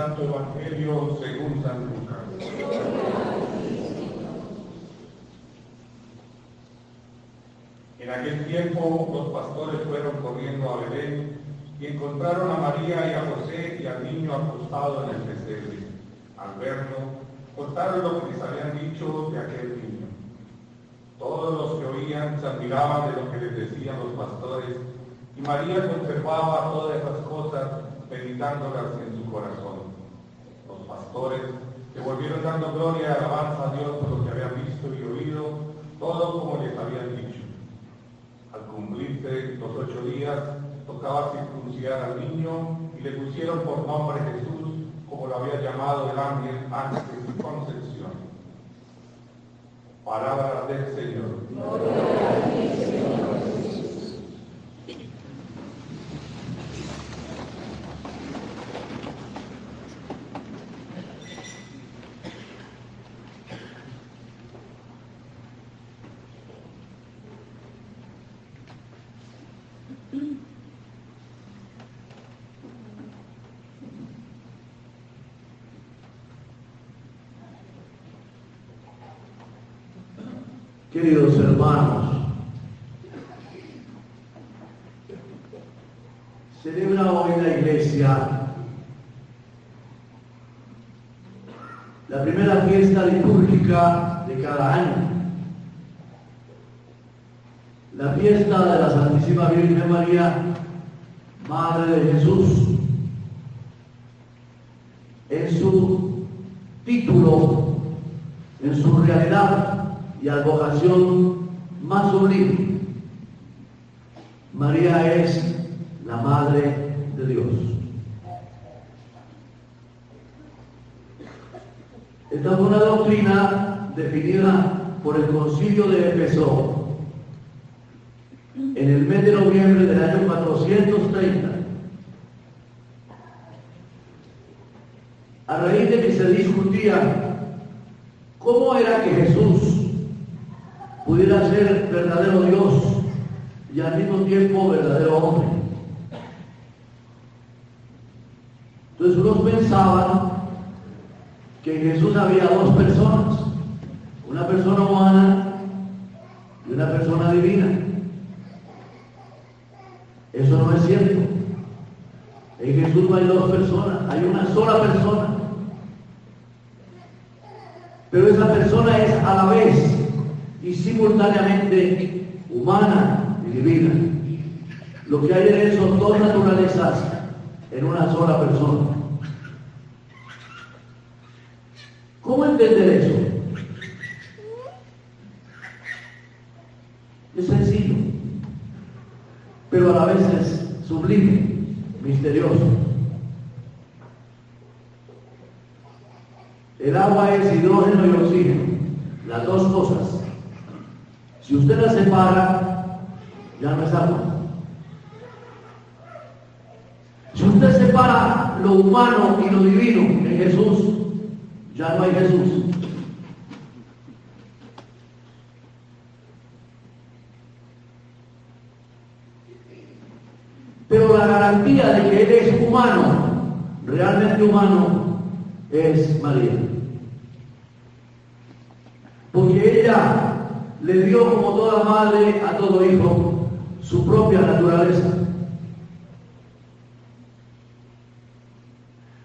Santo Evangelio según San Lucas. En aquel tiempo los pastores fueron corriendo a Belén y encontraron a María y a José y al niño acostado en el pesebre. Al verlo, contaron lo que les habían dicho de aquel niño. Todos los que oían se admiraban de lo que les decían los pastores y María conservaba todas esas cosas meditándolas en su corazón. Pastores que volvieron dando gloria y alabanza a Dios por lo que habían visto y oído, todo como les habían dicho. Al cumplirse los ocho días, tocaba circuncidar al niño y le pusieron por nombre Jesús, como lo había llamado el ángel antes de su concepción. Palabra del Señor. Queridos hermanos, celebra hoy la iglesia la primera fiesta litúrgica de cada año, la fiesta de la Santísima Virgen María, Madre de Jesús. En su título, en su realidad, y advocación más sublime. María es la Madre de Dios. Esta es una doctrina definida por el concilio de Efeso en el mes de noviembre del año 430. A raíz de que se discutía cómo era que Jesús pudiera ser verdadero Dios y al mismo tiempo verdadero hombre. Entonces unos pensaban que en Jesús había dos personas, una persona humana y una persona divina. Eso no es cierto. En Jesús no hay dos personas, hay una sola persona. Pero esa persona es a la vez y simultáneamente humana y divina. Lo que hay en son dos naturalezas en una sola persona. ¿Cómo entender eso? Es sencillo, pero a la vez es sublime, misterioso. El agua es hidrógeno y oxígeno, las dos cosas. Si usted la separa, ya no es agua. Si usted separa lo humano y lo divino en Jesús, ya no hay Jesús. Pero la garantía de que Él es humano, realmente humano, es María. Porque ella le dio como toda madre a todo hijo su propia naturaleza.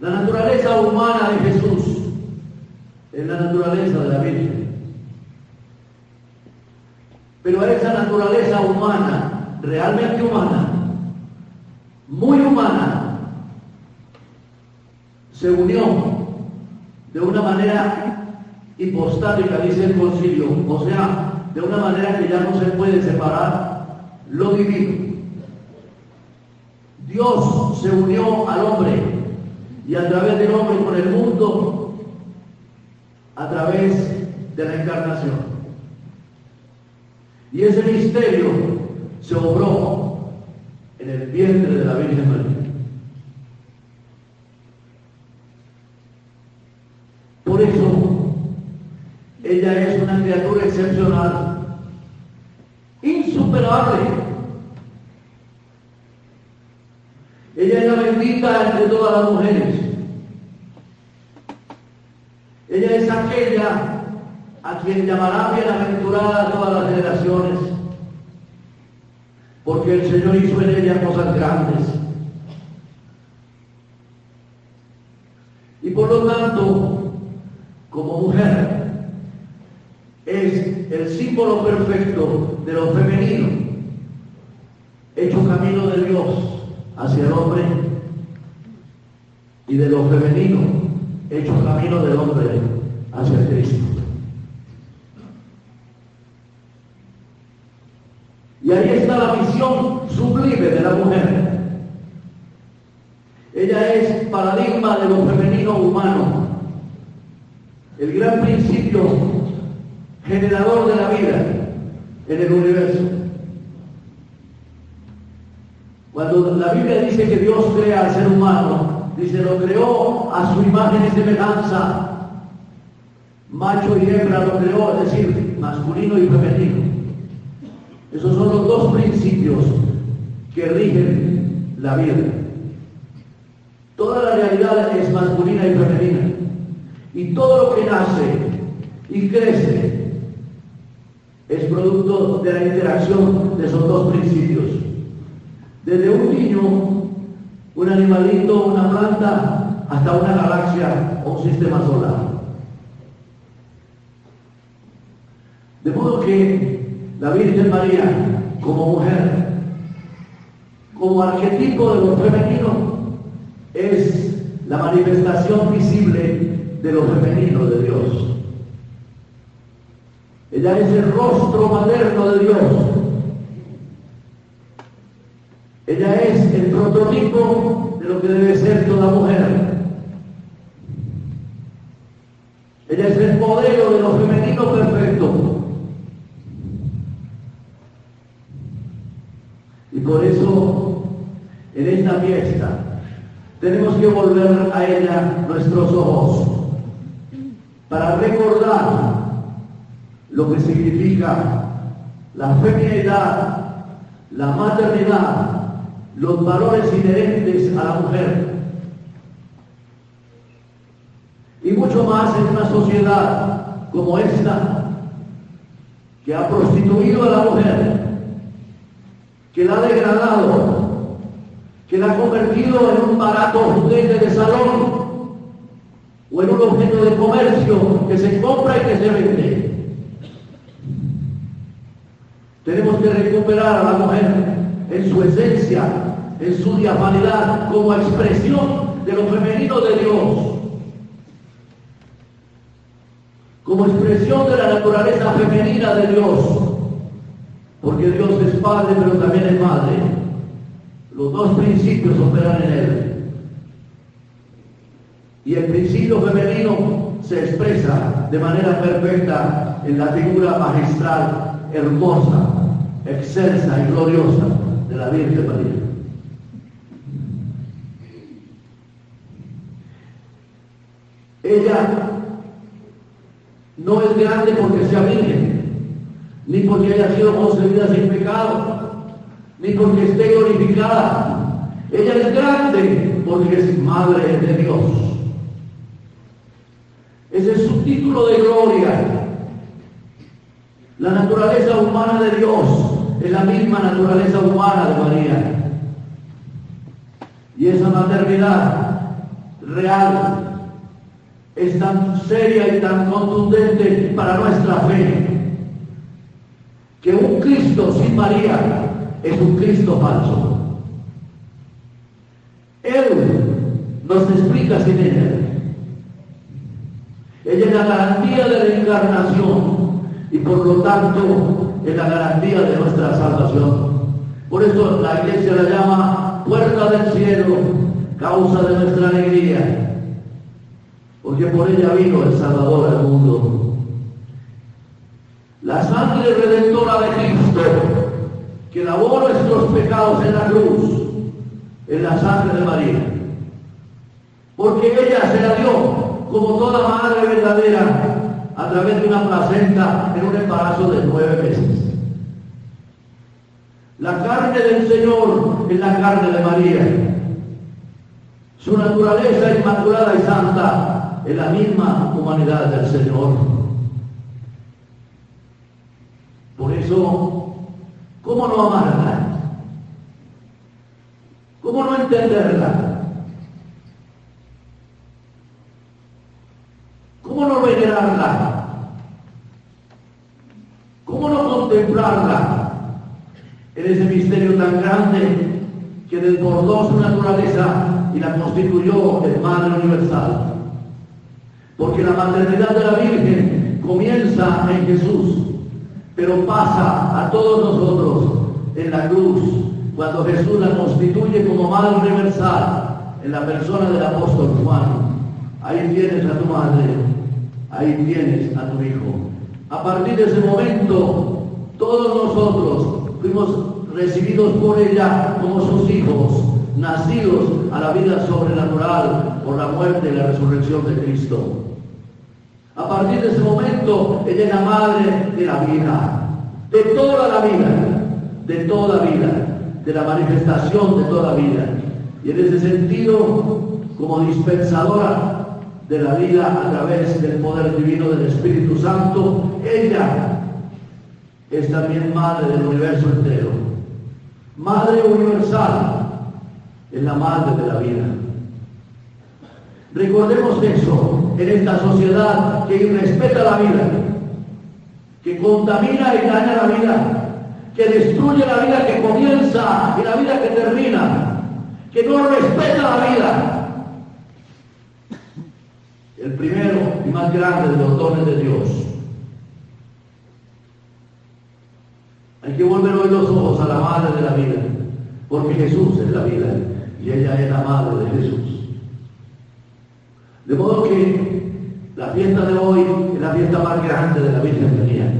La naturaleza humana de Jesús es la naturaleza de la Virgen. Pero esa naturaleza humana, realmente humana, muy humana, se unió de una manera hipostática, dice el concilio, o sea, de una manera que ya no se puede separar lo divino. Dios se unió al hombre y a través del hombre con el mundo, a través de la encarnación. Y ese misterio se obró en el vientre de la Virgen María. Por eso ella es una criatura excepcional, insuperable. Entre todas las mujeres. Ella es aquella a quien llamará bienaventurada todas las generaciones, porque el Señor hizo en ella cosas grandes. Y por lo tanto, como mujer, es el símbolo perfecto de lo femenino, hecho camino de Dios hacia el hombre y de lo femenino, hecho camino del hombre hacia Cristo. Y ahí está la misión sublime de la mujer. Ella es paradigma de lo femenino humano, el gran principio generador de la vida en el universo. Cuando la Biblia dice que Dios crea al ser humano, dice, lo creó a su imagen y semejanza. Macho y hembra lo creó, es decir, masculino y femenino. Esos son los dos principios que rigen la vida. Toda la realidad es masculina y femenina. Y todo lo que nace y crece es producto de la interacción de esos dos principios. Desde un niño, un animalito, una planta, hasta una galaxia o un sistema solar. De modo que la Virgen María, como mujer, como arquetipo de lo femenino, es la manifestación visible de lo femenino de Dios. Ella es el rostro materno de Dios. Ella es el prototipo de lo que debe ser toda mujer. Ella es el modelo de lo femenino perfecto. Y por eso, en esta fiesta, tenemos que volver a ella nuestros ojos para recordar lo que significa la feminidad, la maternidad, los valores inherentes a la mujer. Y mucho más en una sociedad como esta, que ha prostituido a la mujer, que la ha degradado, que la ha convertido en un barato juguete de salón o en un objeto de comercio que se compra y que se vende. Tenemos que recuperar a la mujer en su esencia, en su diafanidad, como expresión de lo femenino de Dios, como expresión de la naturaleza femenina de Dios, porque Dios es Padre, pero también es Madre. Los dos principios operan en Él. Y el principio femenino se expresa de manera perfecta en la figura magistral hermosa, excelsa y gloriosa Ella no es grande porque sea virgen, ni porque haya sido concebida sin pecado, ni porque esté glorificada. Ella es grande porque es madre de Dios. Ese es su título de gloria la naturaleza humana de Dios es la misma naturaleza humana de María. Y esa maternidad real es tan seria y tan contundente para nuestra fe que un Cristo sin María es un Cristo falso. Él nos explica sin ella. Ella es la garantía de la encarnación y por lo tanto es la garantía de nuestra salvación. Por eso la iglesia la llama puerta del cielo, causa de nuestra alegría, porque por ella vino el Salvador al mundo. La sangre redentora de Cristo, que lavó nuestros pecados en la cruz, es la sangre de María. Porque ella se la dio como toda madre verdadera a través de una placenta en un embarazo de nueve meses. La carne del Señor es la carne de María. Su naturaleza inmaculada y santa en la misma humanidad del Señor. Por eso, ¿cómo no amarla? ¿Cómo no entenderla? ¿Cómo ¿Cómo no contemplarla en ese misterio tan grande que desbordó su naturaleza y la constituyó en Madre Universal? Porque la maternidad de la Virgen comienza en Jesús, pero pasa a todos nosotros en la cruz, cuando Jesús la constituye como Madre Universal en la persona del apóstol Juan. Ahí tienes a tu madre, ahí tienes a tu hijo. A partir de ese momento, todos nosotros fuimos recibidos por ella como sus hijos, nacidos a la vida sobrenatural por la muerte y la resurrección de Cristo. A partir de ese momento, ella es la madre de la vida, de toda la vida, de toda vida, de la manifestación de toda vida. Y en ese sentido, como dispensadora de la vida a través del poder divino del Espíritu Santo, ella es también madre del universo entero. Madre universal es la madre de la vida. Recordemos eso en esta sociedad que irrespeta la vida, que contamina y daña la vida, que destruye la vida que comienza y la vida que termina, que no respeta la vida, el primero y más grande de los dones de Dios. Hay que volver hoy los ojos a la madre de la vida, porque Jesús es la vida y ella es la madre de Jesús. De modo que la fiesta de hoy es la fiesta más grande de la Virgen María.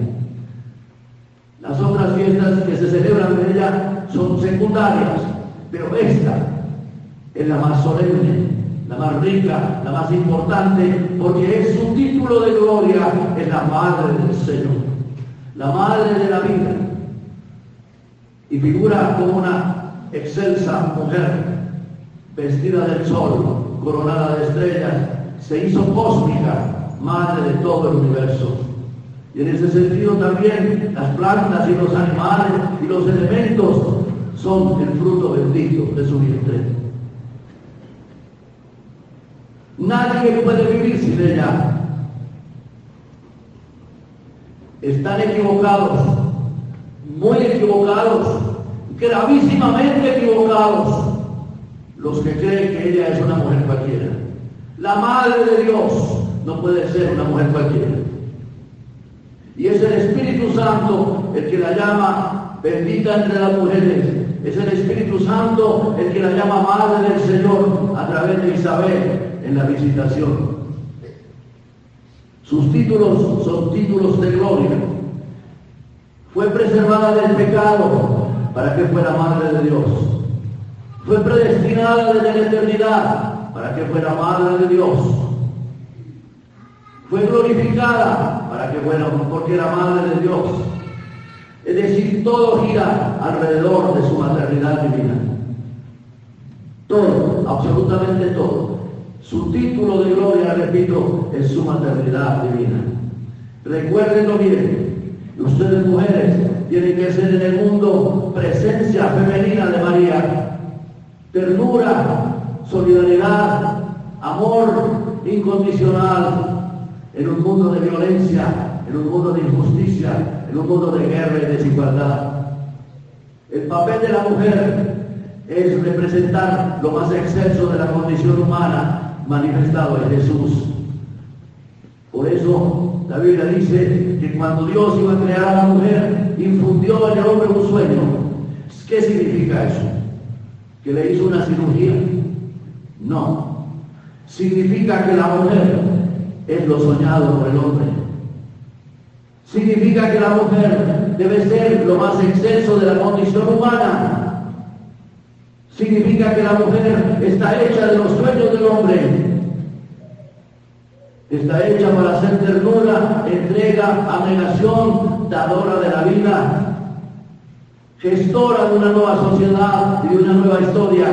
Las otras fiestas que se celebran en ella son secundarias, pero esta es la más solemne, la más rica, la más importante, porque es su título de gloria, es la madre del Señor, la madre de la vida. Y figura como una excelsa mujer, vestida del sol, coronada de estrellas, se hizo cósmica, madre de todo el universo. Y en ese sentido también las plantas y los animales y los elementos son el fruto bendito de su vientre. Nadie puede vivir sin ella. Están equivocados, muy equivocados, gravísimamente equivocados, los que creen que ella es una mujer cualquiera. La madre de Dios no puede ser una mujer cualquiera. Y es el Espíritu Santo el que la llama bendita entre las mujeres. Es el Espíritu Santo el que la llama madre del Señor a través de Isabel en la visitación. Sus títulos son títulos de gloria. Fue preservada del pecado para que fuera madre de Dios. Fue predestinada desde la eternidad para que fuera madre de Dios. Fue glorificada para que fuera, porque era madre de Dios. Es decir, todo gira alrededor de su maternidad divina. Todo, absolutamente todo. Su título de gloria, repito, es su maternidad divina. Recuérdenlo bien. Ustedes mujeres tienen que ser en el mundo presencia femenina de María. Ternura, solidaridad, amor incondicional en un mundo de violencia, en un mundo de injusticia, en un mundo de guerra y desigualdad. El papel de la mujer es representar lo más excelso de la condición humana manifestado en Jesús. Por eso la Biblia dice que cuando Dios iba a crear a la mujer, infundió en el hombre un sueño. ¿Qué significa eso? ¿Que le hizo una cirugía? No. Significa que la mujer es lo soñado por el hombre. Significa que la mujer debe ser lo más exceso de la condición humana Significa que la mujer está hecha de los sueños del hombre. Está hecha para hacer ternura, entrega, abnegación, dadora de la vida, gestora de una nueva sociedad y de una nueva historia.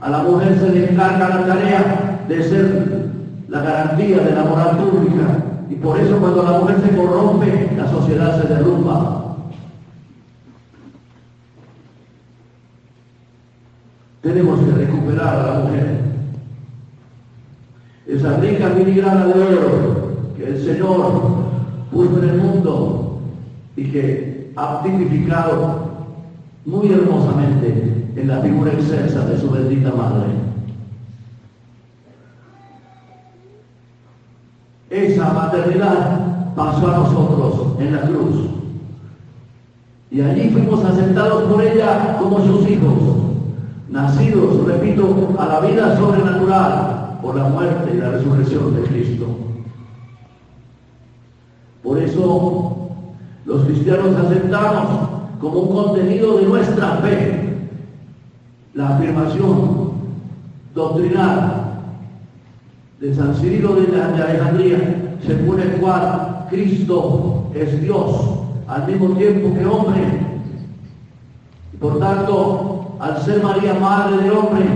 A la mujer se le encarga la tarea de ser la garantía de la moral pública. Y por eso cuando la mujer se corrompe, la sociedad se derrumba. Tenemos que recuperar a la mujer. Esa rica filigrana de oro que el Señor puso en el mundo y que ha tipificado muy hermosamente en la figura excelsa de su bendita madre. Esa maternidad pasó a nosotros en la cruz. Y allí fuimos aceptados por ella como sus hijos, nacidos, repito, a la vida sobrenatural por la muerte y la resurrección de Cristo. Por eso los cristianos aceptamos como un contenido de nuestra fe la afirmación doctrinal de San Cirilo de Alejandría, según el cual Cristo es Dios al mismo tiempo que hombre. Por tanto, al ser María madre del hombre,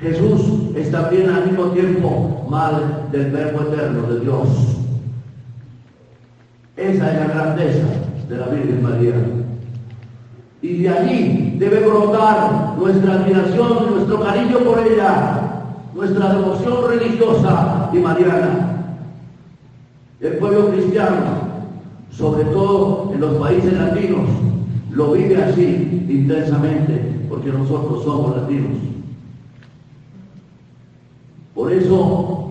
Jesús es también al mismo tiempo madre del Verbo eterno de Dios. Esa es la grandeza de la Virgen María. Y de allí debe brotar nuestra admiración, nuestro cariño por ella, nuestra devoción religiosa y mariana. El pueblo cristiano, sobre todo en los países latinos, lo vive así intensamente, porque nosotros somos latinos. Por eso,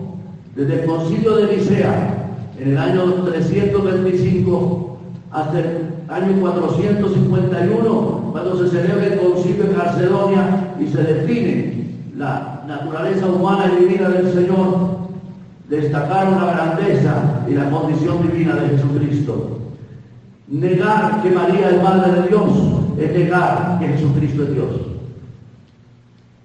desde el concilio de Nicea, en el año 325, hasta el año 451, cuando se celebra el concilio de Calcedonia y se define la naturaleza humana y divina del Señor, destacaron la grandeza y la condición divina de Jesucristo. Negar que María es Madre de Dios es negar que Jesucristo es Dios.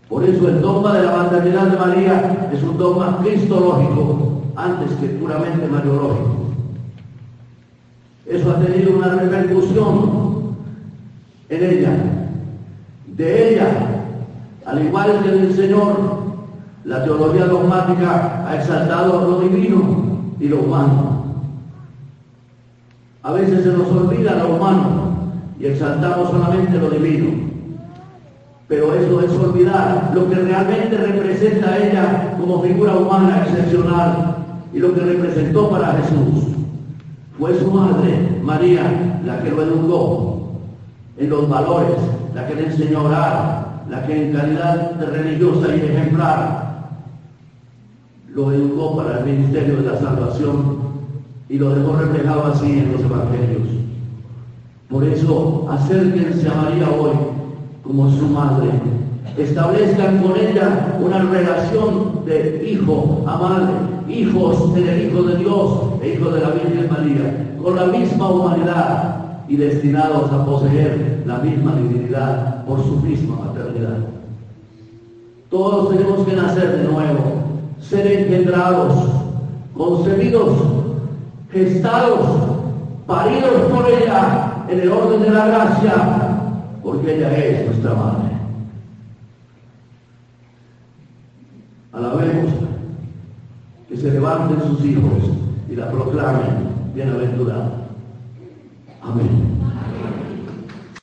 Por eso el dogma de la maternidad de María es un dogma cristológico antes que puramente mariológico. Eso ha tenido una repercusión en ella. De ella, al igual que del Señor, la teología dogmática ha exaltado lo divino y lo humano. A veces se nos olvida lo humano y exaltamos solamente lo divino. Pero eso es olvidar lo que realmente representa a ella como figura humana excepcional y lo que representó para Jesús. Fue su madre, María, la que lo educó en los valores, la que le enseñó a orar, la que en calidad de religiosa y ejemplar lo educó para el ministerio de la salvación y lo dejó reflejado así en los evangelios. Por eso, acérquense a María hoy como su madre. Establezcan con ella una relación de hijo a madre, hijos del Hijo de Dios e hijo de la Virgen María, con la misma humanidad y destinados a poseer la misma divinidad por su misma maternidad. Todos tenemos que nacer de nuevo, ser engendrados, concebidos, gestados, paridos por ella en el orden de la gracia, porque ella es nuestra madre. Alabemos que se levanten sus hijos y la proclamen bienaventurada. Amén.